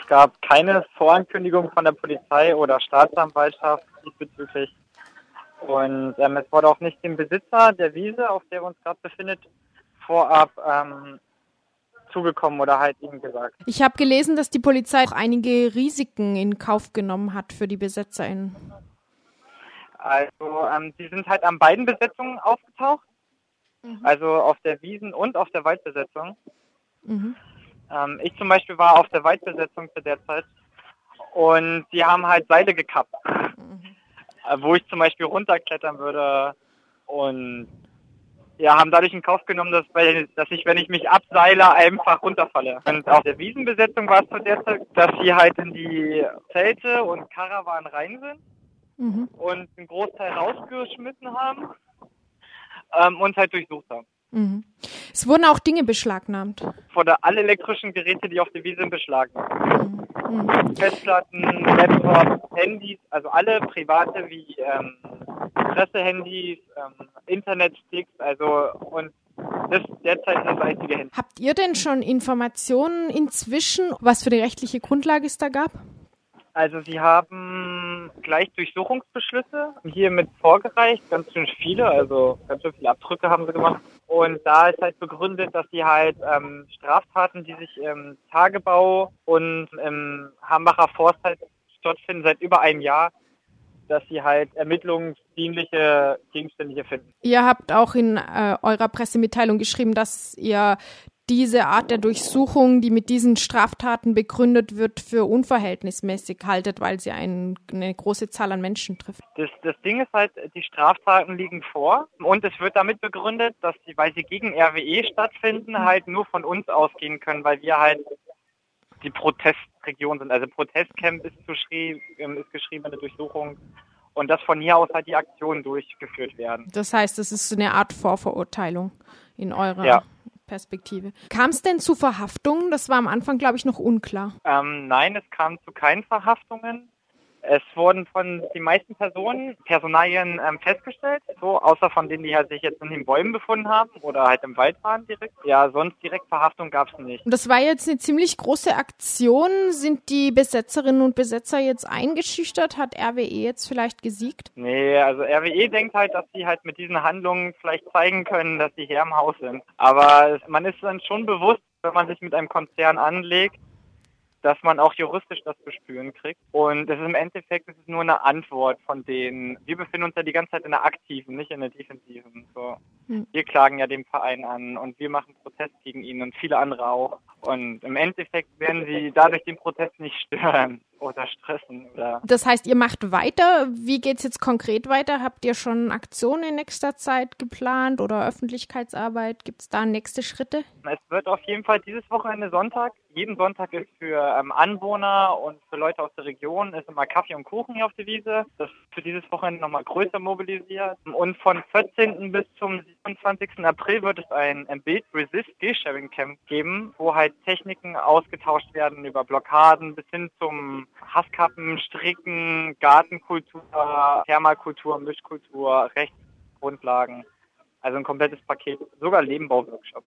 Es gab keine Vorankündigung von der Polizei oder Staatsanwaltschaft diesbezüglich. Und ähm, es wurde auch nicht dem Besitzer der Wiese, auf der wir uns gerade befindet, vorab ähm, zugekommen oder halt ihm gesagt. Ich habe gelesen, dass die Polizei auch einige Risiken in Kauf genommen hat für die BesetzerInnen. Also ähm, die sind halt an beiden Besetzungen aufgetaucht. Mhm. Also auf der Wiesen- und auf der Waldbesetzung. Mhm. Ähm, ich zum Beispiel war auf der Waldbesetzung zu der Zeit und die haben halt Seile gekappt, mhm. äh, wo ich zum Beispiel runterklettern würde und ja, haben dadurch in Kauf genommen, dass, dass ich, wenn ich mich abseile, einfach runterfalle. Und auf der Wiesenbesetzung war es zu der Zeit, dass sie halt in die Zelte und Karawanen rein sind mhm. und einen Großteil rausgeschmissen haben ähm, und halt durchsucht haben. Mhm. Es wurden auch Dinge beschlagnahmt. Von alle elektrischen Geräte, die auf der Wiese sind, beschlagnahmt. Mhm. Festplatten, Laptops, Handys, also alle private wie ähm, Pressehandys, ähm, Internetsticks, also und das derzeit das einzige Handy. Habt ihr denn schon Informationen inzwischen, was für die rechtliche Grundlage es da gab? Also sie haben gleich Durchsuchungsbeschlüsse hiermit vorgereicht, ganz schön viele, also ganz schön viele Abdrücke haben sie gemacht. Und da ist halt begründet, dass sie halt ähm, Straftaten, die sich im Tagebau und im Hambacher Forst halt stattfinden seit über einem Jahr, dass sie halt ermittlungsdienliche Gegenstände hier finden. Ihr habt auch in äh, eurer Pressemitteilung geschrieben, dass ihr diese Art der Durchsuchung, die mit diesen Straftaten begründet wird, für unverhältnismäßig haltet, weil sie ein, eine große Zahl an Menschen trifft. Das, das Ding ist halt, die Straftaten liegen vor und es wird damit begründet, dass sie, weil sie gegen RWE stattfinden, halt nur von uns ausgehen können, weil wir halt die Protestregion sind. Also Protestcamp ist, ähm, ist geschriebene Durchsuchung und dass von hier aus halt die Aktionen durchgeführt werden. Das heißt, es ist eine Art Vorverurteilung in eurer ja. Perspektive. Kam es denn zu Verhaftungen? Das war am Anfang, glaube ich, noch unklar. Ähm, nein, es kam zu keinen Verhaftungen. Es wurden von den meisten Personen Personalien ähm, festgestellt, so außer von denen, die halt sich jetzt in den Bäumen befunden haben oder halt im Wald waren direkt. Ja, sonst direkt Verhaftung gab es nicht. Das war jetzt eine ziemlich große Aktion. Sind die Besetzerinnen und Besetzer jetzt eingeschüchtert? Hat RWE jetzt vielleicht gesiegt? Nee, also RWE denkt halt, dass sie halt mit diesen Handlungen vielleicht zeigen können, dass sie hier im Haus sind. Aber man ist dann schon bewusst, wenn man sich mit einem Konzern anlegt, dass man auch juristisch das zu spüren kriegt. Und es ist im Endeffekt es ist nur eine Antwort von denen. Wir befinden uns ja die ganze Zeit in der aktiven, nicht in der defensiven. So. Hm. Wir klagen ja den Verein an und wir machen Protest gegen ihn und viele andere auch. Und im Endeffekt werden sie dadurch den Protest nicht stören oder stressen. Oder das heißt, ihr macht weiter. Wie geht es jetzt konkret weiter? Habt ihr schon Aktionen in nächster Zeit geplant oder Öffentlichkeitsarbeit? Gibt es da nächste Schritte? Es wird auf jeden Fall dieses Wochenende Sonntag. Jeden Sonntag ist für ähm, Anwohner und für Leute aus der Region ist immer Kaffee und Kuchen hier auf der Wiese. Das ist für dieses Wochenende nochmal größer mobilisiert. Und von 14. bis zum 27. April wird es ein Build Resist Gearsharing Camp geben, wo halt Techniken ausgetauscht werden über Blockaden bis hin zum Hasskappen, Stricken, Gartenkultur, Thermalkultur, Mischkultur, Rechtsgrundlagen. Also ein komplettes Paket, sogar Lebenbauworkshop.